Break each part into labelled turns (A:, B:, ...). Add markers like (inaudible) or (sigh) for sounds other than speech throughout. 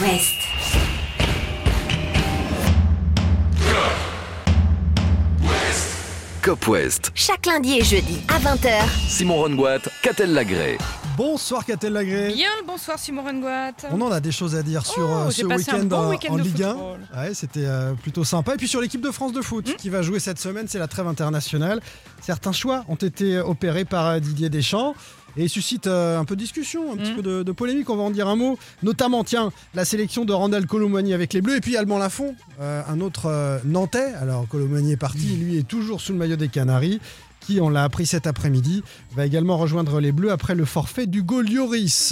A: West.
B: Cop West.
A: Chaque lundi et jeudi à 20h.
B: Simon Rongoat, Catel Lagré.
C: Bonsoir Catel Lagré.
D: Bien le bonsoir Simon Rengoat.
C: On en a des choses à dire sur
D: Oh,
C: euh, ce week-end
D: bon
C: en, Ligue 1.
D: football.
C: Ouais, c'était euh, plutôt sympa. Et puis sur l'équipe de France de foot
D: Hmm.
C: qui va jouer cette semaine, c'est la trêve internationale. Certains choix ont été opérés par euh, Didier Deschamps et suscitent euh, un peu de discussion, un petit
D: Mm.
C: peu de, de polémique, on va en dire un mot. Notamment, tiens, la sélection de Randall Colomani avec les Bleus et puis Alban Lafont, euh, un autre euh, Nantais. Alors Colomani est parti, lui est toujours sous le maillot des Canaries qui, on l'a appris cet après-midi, va également rejoindre les Bleus après le forfait du.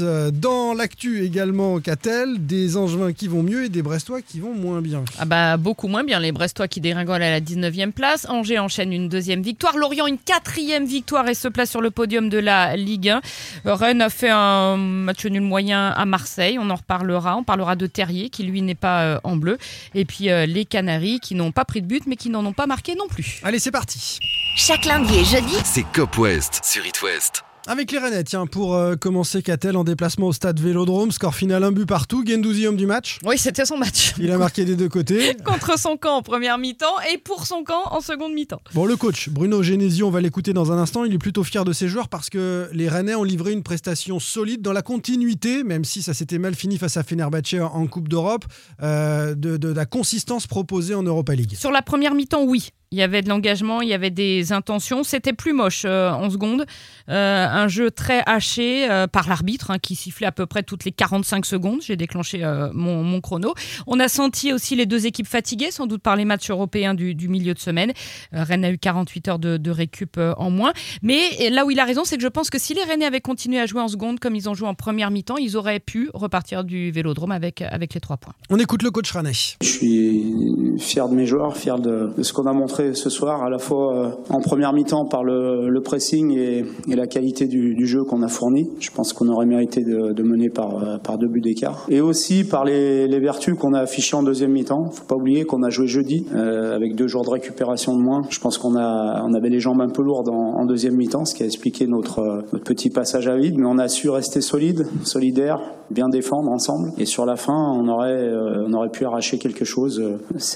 C: Euh, Dans l'actu également, Catel, des Angevins qui vont mieux et des Brestois qui vont moins bien.
D: Ah bah beaucoup moins bien les Brestois qui dégringolent à la 19e place. Angers enchaîne une deuxième victoire. Lorient une quatrième victoire et se place sur le podium de la Ligue 1. Euh, Rennes a fait un match nul moyen à Marseille. On en reparlera. On parlera de Terrier qui lui n'est pas euh, en bleu. Et puis euh, les Canaries qui n'ont pas pris de but mais qui n'en ont pas marqué non plus.
C: Allez, c'est parti
A: Chaque lundi et jeudi,
B: C'est Cop West sur It West.
C: Avec les Rennais, tiens, pour euh, commencer, Catel en déplacement au stade Vélodrome, score final un but partout, Gendouzi homme du match?
D: Oui, c'était son match.
C: Il a marqué des deux côtés. (laughs)
D: Contre son camp en première mi-temps et pour son camp en seconde mi-temps.
C: Bon, le coach, Bruno Genesio, on va l'écouter dans un instant. Il est plutôt fier de ses joueurs parce que les Rennais ont livré une prestation solide dans la continuité, même si ça s'était mal fini face à Fenerbahce en Coupe d'Europe, euh, de, de la consistance proposée en Europa League.
D: Sur la première mi-temps, oui. Il y avait de l'engagement, il y avait des intentions. C'était plus moche euh, en seconde. Euh, un jeu très haché euh, par l'arbitre hein, qui sifflait à peu près toutes les 45 secondes. J'ai déclenché euh, mon, mon chrono. On a senti aussi les deux équipes fatiguées, sans doute par les matchs européens du, du milieu de semaine. Euh, Rennes a eu 48 heures de, de récup euh, en moins. Mais là où il a raison, c'est que je pense que si les Rennais avaient continué à jouer en seconde comme ils ont joué en première mi-temps, ils auraient pu repartir du vélodrome avec, avec les trois points.
C: On écoute le coach Rennais.
E: Je suis fier de mes joueurs, fier de, de ce qu'on a montré ce soir, à la fois euh, en première mi-temps par le, pressing et, la qualité du, jeu qu'on a fourni. Je pense qu'on aurait mérité de, mener par, euh, par deux buts d'écart. Et aussi par les, vertus qu'on a affichées en deuxième mi-temps. Faut pas oublier qu'on a joué jeudi euh, avec deux jours de récupération de moins. Je pense qu'on avait les jambes un peu lourdes en, deuxième mi-temps, ce qui a expliqué notre, petit passage à vide. Mais on a su rester solide, solidaire, bien défendre ensemble. Et sur la fin, on aurait, on aurait pu arracher quelque chose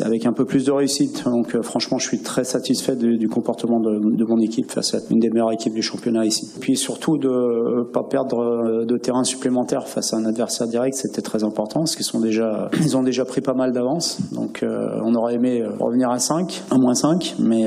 E: avec un peu plus de réussite. Donc franchement, je suis très satisfait du, comportement de, mon équipe face à une des meilleures équipes du championnat ici. Puis surtout de euh, pas perdre euh, de terrain supplémentaire face à un adversaire direct, c'était très important parce qu'ils sont déjà, (coughs) ils ont déjà pris pas mal d'avance. Donc euh, on aurait aimé revenir à 5, à moins 5, mais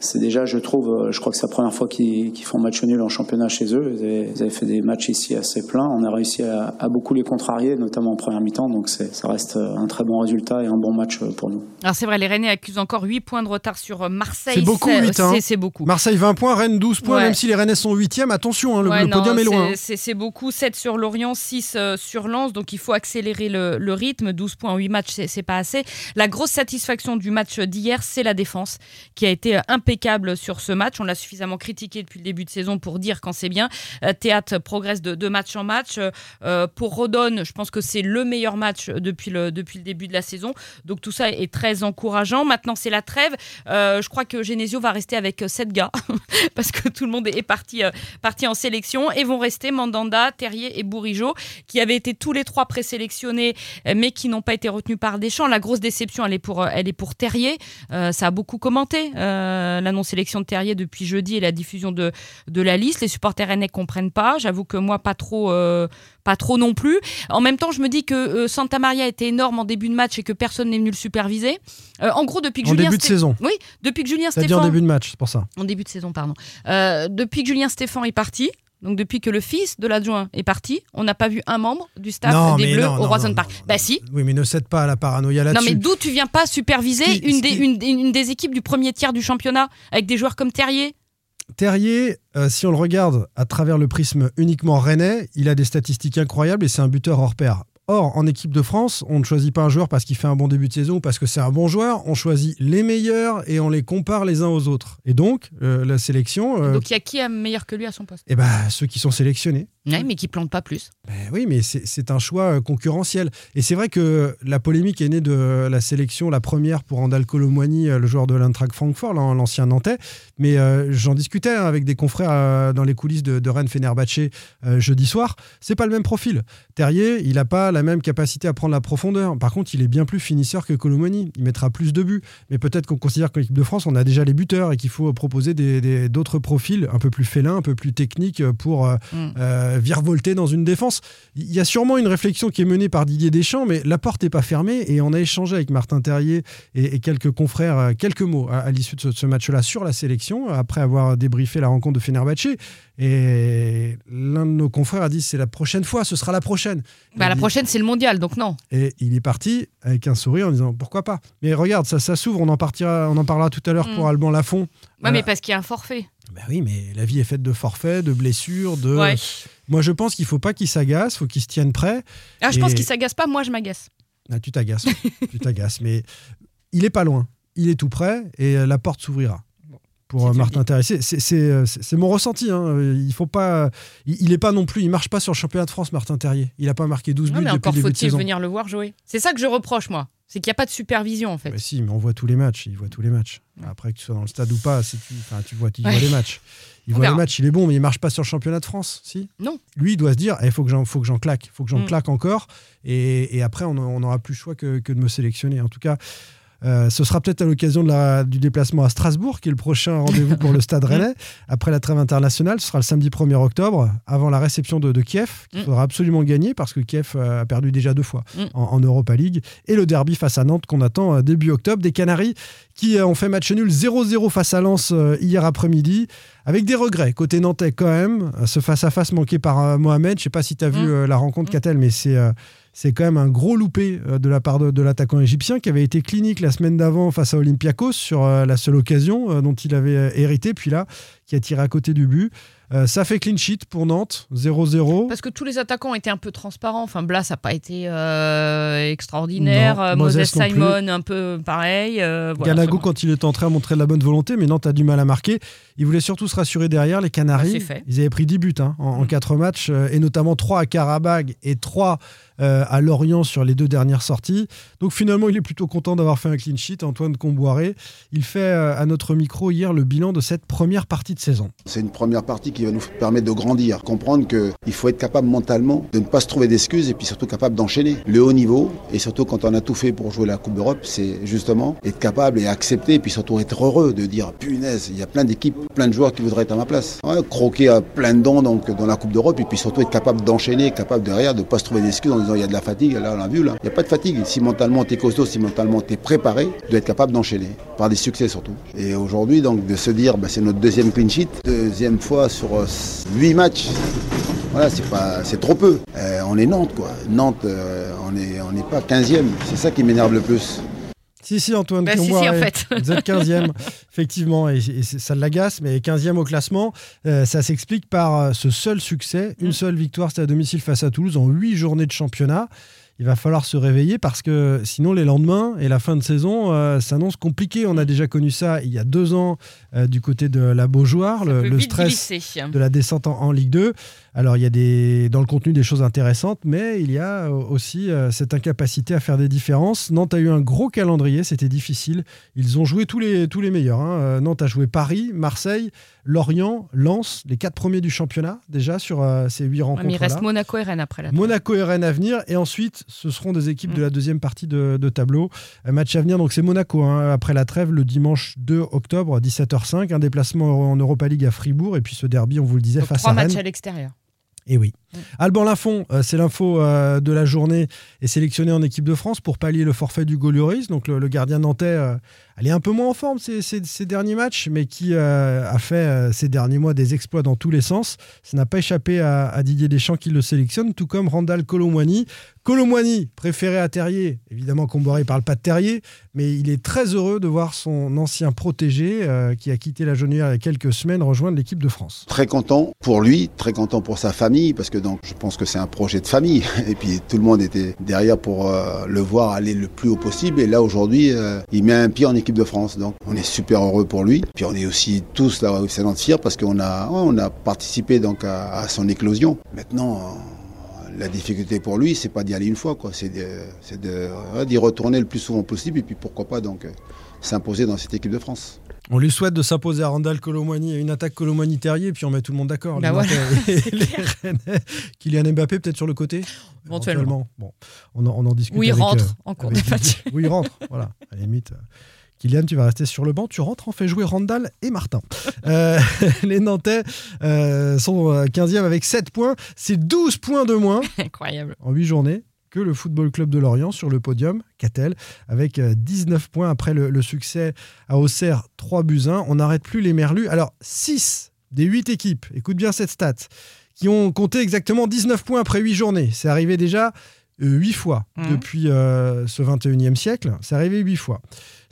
E: c'est déjà, je trouve, je crois que c'est la première fois qu'ils qu'ils font match nul en championnat chez eux. Ils avaient, fait des matchs ici assez pleins. On a réussi à, beaucoup les contrarier, notamment en première mi-temps. Donc ça reste un très bon résultat et un bon match pour nous.
D: Alors c'est vrai, les Rennais accusent encore 8 points de retard sur euh, Marseille.
C: C'est beaucoup, huit, hein.
D: c'est- beaucoup.
C: Marseille 20 points, Rennes 12 points,
D: Ouais.
C: même si les Rennais sont 8e. Attention, hein, le,
D: Ouais,
C: le
D: non,
C: podium est loin. hein.
D: c'est- c'est beaucoup. 7 sur Lorient, 6 euh, sur Lens. Donc il faut accélérer le, le rythme. 12 points en 8 matchs, c'est pas assez. La grosse satisfaction du match d'hier, c'est la défense qui a été euh, impeccable sur ce match. On l'a suffisamment critiqué depuis le début de saison pour dire quand c'est bien. Théâtre progresse de, de match en match. Euh, pour Rodon, je pense que c'est le meilleur match depuis le, depuis le début de la saison. Donc tout ça est très encourageant. Maintenant, c'est la trêve. Euh, je crois que Genesio va rester avec 7 gars (laughs) parce que tout le monde est parti, euh, parti en sélection et vont rester Mandanda, Terrier et Bourigeau qui avaient été tous les trois présélectionnés euh, mais qui n'ont pas été retenus par Deschamps. La grosse déception, elle est pour, euh, Terrier. Euh, ça a beaucoup commenté euh, la non-sélection de Terrier depuis jeudi et la diffusion de, la liste. Les supporters rennais comprennent pas. J'avoue que moi, pas trop, euh, pas trop non plus. En même temps, je me dis que euh, Santa Maria était énorme en début de match et que personne n'est venu le superviser. Euh, en gros, depuis que
C: En
D: Julien
C: début de
D: Sté-
C: saison.
D: Oui, depuis que Julien
C: C'est-à-dire en
D: Stéphane
C: début de match, c'est pour ça.
D: en début de saison, pardon. Euh, depuis que Julien Stéphan est parti, donc depuis que le fils de l'adjoint est parti, on n'a pas vu un membre du staff
C: Non,
D: des Bleus
C: non,
D: au
C: non,
D: Roison
C: non,
D: Park.
C: non, non,
D: bah
C: non.
D: si.
C: Oui, mais ne cède pas à la paranoïa
D: Non
C: là-dessus.
D: mais d'où tu viens pas superviser
C: qui-
D: une, des,
C: qui-
D: une, une des équipes du premier tiers du championnat avec des joueurs comme Terrier
C: Terrier, euh, si on le regarde à travers le prisme uniquement rennais, il a des statistiques incroyables et c'est un buteur hors pair. Or, en équipe de France, on ne choisit pas un joueur parce qu'il fait un bon début de saison ou parce que c'est un bon joueur. On choisit les meilleurs et on les compare les uns aux autres. Et donc, euh, la sélection, euh,
D: Donc il y a qui est meilleur que lui à son poste?
C: Eh ben, ceux qui sont sélectionnés.
D: Ouais, mais qui plante pas plus.
C: Ben oui, mais c'est un choix euh, concurrentiel. Et c'est vrai que la polémique est née de la sélection, la première pour Andal Colomwani, le joueur de l'Eintracht Francfort, l'an- l'ancien Nantais. Mais euh, j'en discutais hein, avec des confrères euh, dans les coulisses de, de Rennes Fenerbahce euh, jeudi soir. C'est pas le même profil. Terrier, il n'a pas pas la même capacité à prendre la profondeur. Par contre, il est bien plus finisseur que Colomoni. Il mettra plus de buts. Mais peut-être qu'on considère qu'en équipe de France, on a déjà les buteurs et qu'il faut proposer d'autres profils un peu plus félins, un peu plus techniques pour euh, mm. euh, virevolter dans une défense. Il y a sûrement une réflexion qui est menée par Didier Deschamps, mais la porte n'est pas fermée et on a échangé avec Martin Terrier et, quelques confrères euh, quelques mots à, l'issue de ce, ce match-là sur la sélection, après avoir débriefé la rencontre de Fenerbahçe. Et l'un de nos confrères a dit c'est la prochaine fois, ce sera la prochaine.
D: Bah, la prochaine, c'est le mondial, donc non.
C: Et il est parti avec un sourire en disant pourquoi pas? Mais regarde, ça, ça s'ouvre, on en, partira, on en parlera tout à l'heure pour mm. Alban Lafont.
D: Ouais, mais parce qu'il y a un forfait.
C: Bah oui, mais la vie est faite de forfaits, de blessures, de. Moi, je pense qu'il faut pas qu'il s'agace, faut qu'il se tienne prêt.
D: Ah, je pense qu'il s'agace pas, moi je m'agace.
C: Ah, tu t'agaces, tu t'agaces, mais il est pas loin, il est tout prêt et la porte s'ouvrira pour euh, Martin Terrier. Euh, c'est mon ressenti. Hein. Il faut pas, il, est pas non plus, il marche pas sur le championnat de France, Martin Terrier. Il a pas marqué 12 buts mais
D: encore
C: faut-il
D: venir le voir jouer. C'est ça que je reproche moi. C'est qu'il n'y a pas de supervision en fait.
C: Mais si, mais on voit tous les matchs. Il voit tous les matchs. Après que tu sois dans le stade ou pas, tu, tu vois, tu vois les matchs. Il voit les matchs, il est bon, mais il marche pas sur le championnat de France, si?
D: Non.
C: Lui, il doit se dire, il eh, faut que j'en, faut que j'en claque, faut que j'en mm. claque encore, et, après, on n'aura plus le choix que, que, de me sélectionner. En tout cas, euh, ce sera peut-être à l'occasion du déplacement à Strasbourg, qui est le prochain rendez-vous pour le Stade Rennais. Après la trêve internationale, ce sera le samedi 1er octobre, avant la réception de, Kiev, qu'il mm. faudra absolument gagner parce que Kiev euh, a perdu déjà deux fois mm. en, Europa League. Et le derby face à Nantes qu'on attend euh, début octobre. Des Canaries qui ont fait match nul 0-0 face à Lens hier après-midi, avec des regrets côté nantais quand même. Ce face-à-face manqué par Mohamed. Je ne sais pas si tu as vu mm. la rencontre, Catel, mais c'est c'est quand même un gros loupé euh, de la part de, l'attaquant égyptien qui avait été clinique la semaine d'avant face à Olympiakos sur euh, la seule occasion euh, dont il avait hérité, puis là, qui a tiré à côté du but. Euh, ça fait clean sheet pour Nantes, 0-0.
D: Parce que tous les attaquants étaient un peu transparents. Enfin, Blas n'a pas été euh, extraordinaire. Euh, Moses, Simon, un peu pareil.
C: Ganago, quand il est entré, a montré de la bonne volonté, mais Nantes a du mal à marquer. Il voulait surtout se rassurer derrière. Les Canaries, ils avaient pris 10 buts hein, en, 4 mm. matchs, et notamment 3 à Karabag et 3 à Lorient sur les deux dernières sorties. Donc finalement, il est plutôt content d'avoir fait un clean sheet. Antoine Comboiré, il fait à notre micro hier le bilan de cette première partie de saison.
F: C'est une première partie qui va nous permettre de grandir, comprendre qu'il faut être capable mentalement de ne pas se trouver d'excuses et puis surtout capable d'enchaîner. Le haut niveau, et surtout quand on a tout fait pour jouer la Coupe d'Europe, c'est justement être capable et accepter, et puis surtout être heureux de dire punaise, il y a plein d'équipes, plein de joueurs qui voudraient être à ma place. croquer à plein de dents donc, dans la Coupe d'Europe et puis surtout être capable d'enchaîner, capable derrière de ne pas se trouver d'excuses en disant il y a de la fatigue, là on l'a vu là. Il n'y a pas de fatigue. Si mentalement tu es costaud, si mentalement tu es préparé, tu être capable d'enchaîner, par des succès surtout. Et aujourd'hui donc de se dire bah, c'est notre deuxième clean sheet, deuxième fois sur 8 matchs. Voilà, c'est pas, c'est trop peu. Euh, on est Nantes, quoi. Nantes, euh, on n'est on est pas 15e. C'est ça qui m'énerve le plus.
C: Si, si, Antoine.
D: Bah, si, en fait.
C: Vous êtes 15e, (laughs) effectivement, et, ça l'agace, mais 15e au classement, euh, ça s'explique par ce seul succès, une mm. seule victoire, c'était à domicile face à Toulouse en 8 journées de championnat il va falloir se réveiller parce que sinon les lendemains et la fin de saison euh, s'annoncent compliqués. On a déjà connu ça il y a deux ans euh, du côté de la Beaujoire, le, stress de la descente en, Ligue 2. Alors il y a des, dans le contenu des choses intéressantes, mais il y a aussi euh, cette incapacité à faire des différences. Nantes a eu un gros calendrier, c'était difficile. Ils ont joué tous les, tous les meilleurs. Hein. Nantes a joué Paris, Marseille, Lorient, Lens, les quatre premiers du championnat déjà sur ces huit rencontres.
D: il reste Monaco et Rennes après la
C: Monaco et Rennes à venir, et ensuite ce seront des équipes de la deuxième partie de, tableau. Un match à venir, donc c'est Monaco, hein, après la trêve, le dimanche 2 octobre, 17h05. Un déplacement en Europa League à Fribourg, et puis ce derby, on vous le disait, face à Rennes.
D: Trois matchs à l'extérieur.
C: Et oui. Alban Lafont, euh, c'est l'info euh, de la journée, est sélectionné en équipe de France pour pallier le forfait du Golioris. Donc le, gardien nantais, euh, elle est un peu moins en forme ces, derniers matchs, mais qui a fait ces derniers mois des exploits dans tous les sens. Ça n'a pas échappé à, Didier Deschamps qui le sélectionne, tout comme Randall Colomwani. Colomwani, préféré à Terrier, évidemment Comboiré parle pas de Terrier, mais il est très heureux de voir son ancien protégé, qui a quitté la Genouillère il y a quelques semaines, rejoindre l'équipe de France.
F: Très content pour lui, très content pour sa famille, parce que donc je pense que c'est un projet de famille. (laughs) Et puis tout le monde était derrière pour euh, le voir aller le plus haut possible. Et là aujourd'hui, euh, il met un pied en équipe de France. Donc on est super heureux pour lui. Puis on est aussi tous là au Sénat de parce qu'on a participé donc à, son éclosion. Maintenant la difficulté pour lui, c'est pas d'y aller une fois, quoi. C'est ouais, d'y retourner le plus souvent possible et puis pourquoi pas donc euh, s'imposer dans cette équipe de France.
C: On lui souhaite de s'imposer à Randall Colomwani, une attaque Colomwani-Terrier, et puis on met tout le monde d'accord.
D: Bah
C: les
D: voilà. (laughs)
C: Kylian Mbappé peut-être sur le côté
D: Éventuellement.
C: Bon, on en, on en discute
D: Ou il
C: avec,
D: rentre
C: euh,
D: en cours
C: avec
D: de match.
C: Oui, il rentre, voilà, à la limite. Euh, Kylian, tu vas rester sur le banc, tu rentres, on fait jouer Randall et Martin. Euh, (laughs) les Nantais euh, sont euh, 15e avec 7 points, c'est 12 points de moins (laughs)
D: Incroyable.
C: en 8 journées que le Football Club de Lorient sur le podium, Catel, avec euh, 19 points après le, le succès à Auxerre, 3 buts 1. On n'arrête plus les Merlus. Alors, 6 des 8 équipes, écoute bien cette stat, qui ont compté exactement 19 points après 8 journées. C'est arrivé déjà 8 fois
D: Mhm.
C: depuis euh, ce 21e siècle. C'est arrivé 8 fois.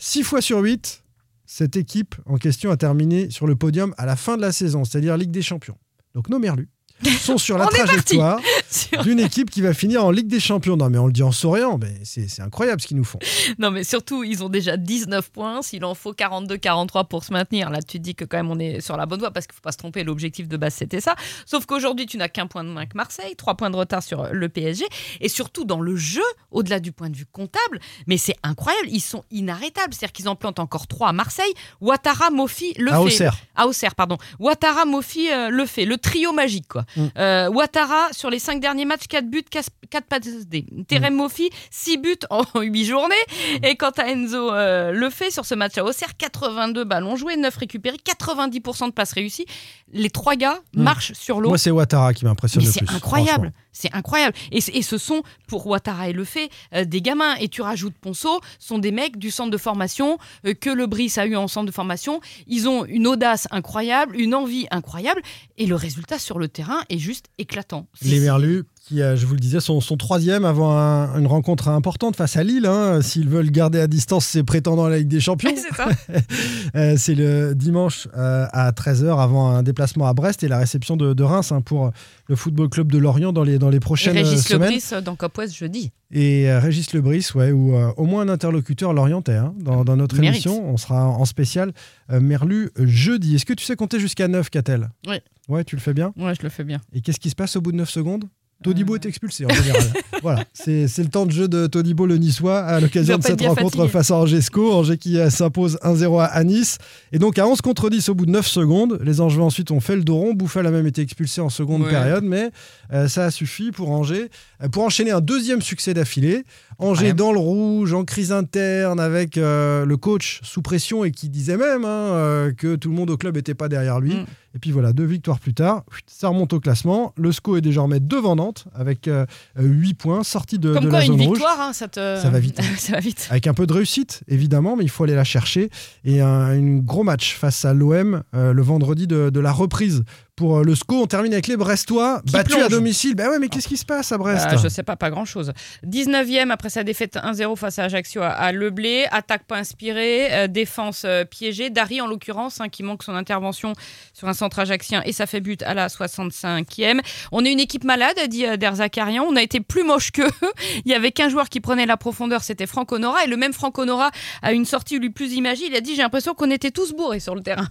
C: 6 fois sur 8, cette équipe en question a terminé sur le podium à la fin de la saison, c'est-à-dire Ligue des Champions. Donc nos Merlus sont sur la trajectoire (laughs) d'une équipe qui va finir en Ligue des Champions. Non, mais on le dit en souriant, mais c'est incroyable ce qu'ils nous font.
D: Non, mais surtout, ils ont déjà 19 points. S'il en faut 42-43 pour se maintenir, là, tu te dis que quand même on est sur la bonne voie parce qu'il ne faut pas se tromper. L'objectif de base, c'était ça. Sauf qu'aujourd'hui, tu n'as qu'un point de moins que Marseille, trois points de retard sur le PSG. Et surtout, dans le jeu, au-delà du point de vue comptable, mais c'est incroyable, ils sont inarrêtables. C'est-à-dire qu'ils en plantent encore trois à Marseille. Ouattara, Mofi, le
C: À
D: fait.
C: Auxerre.
D: À Auxerre, pardon. Ouattara, Mofi, euh, le fait. Le trio magique, quoi.
C: Mm.
D: Euh, Ouattara, sur les cinq derniers matchs, 4 buts, 4 passes D. Terem Mofi, 6 buts en (laughs) 8 journées. Et quant à Enzo euh, le fait sur ce match à Auxerre, 82 ballons joués, 9 récupérés, 90% de passes réussies. Les trois gars
C: Mm.
D: marchent sur l'eau.
C: Moi, c'est Ouattara qui m'impressionne le
D: c'est
C: plus.
D: incroyable, c'est incroyable. Et, c- et ce sont, pour Ouattara et Le Fait, euh, des gamins. Et tu rajoutes Ponceau, sont des mecs du centre de formation euh, que le Brice a eu en centre de formation. Ils ont une audace incroyable, une envie incroyable. Et le résultat sur le terrain est juste éclatant.
C: Les
D: C'est-
C: Merlus, qui, euh, je vous le disais, sont, sont troisième avant un- une rencontre importante face à Lille. hein, S'ils veulent garder à distance ses prétendants à la Ligue des Champions. (laughs) (laughs) Euh, c'est le dimanche euh, à 13h avant un déplacement à Brest et la réception de, de Reims hein, pour le Football Club de Lorient dans les, dans les
D: Et
C: prochaines euh,
D: Régis
C: semaines.
D: Lebris euh, dans Cop West jeudi.
C: Et Régis Lebris, ouais, ou au moins un interlocuteur lorientais hein, dans, dans notre
D: Mérite.
C: émission. On sera en spécial Merlu jeudi. Est-ce que tu sais compter jusqu'à 9, Catel?
D: Oui.
C: Ouais, tu le fais bien?
D: Ouais, je le fais bien.
C: Et qu'est-ce qui se passe au bout de 9 secondes? Todibo est expulsé en général. (laughs) voilà, c'est c'est le temps de jeu de Todibo le Niçois à l'occasion de cette rencontre
D: fatigué.
C: face à Angesco. Angers qui euh, s'impose 1-0 à, Nice. Et donc à 11 contre 10 au bout de 9 secondes, les Angevins ensuite ont fait le dos rond. Bouffal a même été expulsé en seconde
D: Ouais.
C: période, mais euh, ça a suffi pour Angers euh, pour enchaîner un deuxième succès d'affilée. Angers dans le rouge, en crise interne, avec euh, le coach sous pression et qui disait même hein, euh, que tout le monde au club n'était pas derrière lui.
D: Mm.
C: Et puis voilà, deux victoires plus tard, ça remonte au classement. Le SCO est désormais devant Nantes avec 8 points, sorti de,
D: Comme
C: de
D: quoi,
C: la
D: une
C: rouge.
D: victoire, hein, ça te.
C: Ça va vite, hein. (laughs)
D: ça va vite.
C: Avec un peu de réussite, évidemment, mais il faut aller la chercher. Et un, un gros match face à l'OM euh, le vendredi de, de la reprise pour euh, le SCO. On termine avec les Brestois,
D: Qui
C: battus à domicile. Ben ouais, mais qu'est-ce qui se passe à Brest
D: Euh, je sais pas, pas grand-chose. 19e après sa défaite 1-0 face à Ajaccio à, à Leblé. Attaque pas inspirée, euh, défense euh, piégée. Dari, en l'occurrence, hein, qui manque son intervention sur un centre ajaxien et ça fait but à la 65e. On est une équipe malade, a dit euh, Der Zakarian. On a été plus moche qu'eux. (laughs) Il y avait qu'un joueur qui prenait la profondeur, c'était Franck Honora. Et le même Franck Honora a une sortie lui plus imagée. Il a dit J'ai l'impression qu'on était tous bourrés sur le terrain.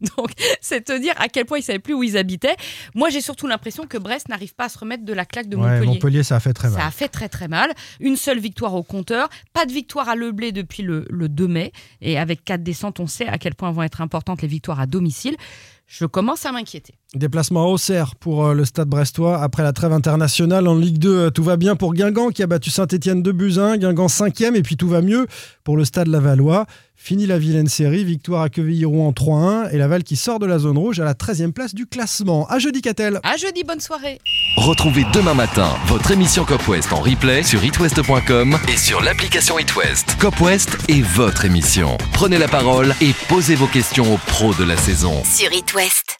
D: (laughs) Donc, c'est te dire à quel point ils savaient plus où ils habitaient. Moi, j'ai surtout l'impression que Brest n'arrive pas à se remettre de la claque de
C: Ouais,
D: Montpellier.
C: Montpellier, ça a fait très mal.
D: Ça a fait très très mal. Une seule victoire au compteur. Pas de victoire à Leblé depuis le, le 2 mai. Et avec quatre descentes, on sait à quel point vont être importantes les victoires à domicile. Je commence à m'inquiéter.
C: Déplacement à Auxerre pour euh, le stade brestois. Après la trêve internationale en Ligue 2, euh, tout va bien pour Guingamp qui a battu Saint-Etienne de Buzyn. Guingamp 5e et puis tout va mieux pour le stade Lavallois. Fini la vilaine série, victoire à Quevilly-Rouen en 3-1 et Laval qui sort de la zone rouge à la 13e place du classement. À jeudi, Catel.
D: À jeudi, bonne soirée.
B: Retrouvez demain matin votre émission Cop West en replay sur itwest.com et sur l'application itwest. Cop West est votre émission. Prenez la parole et posez vos questions aux pros de la saison.
A: Sur It Ouest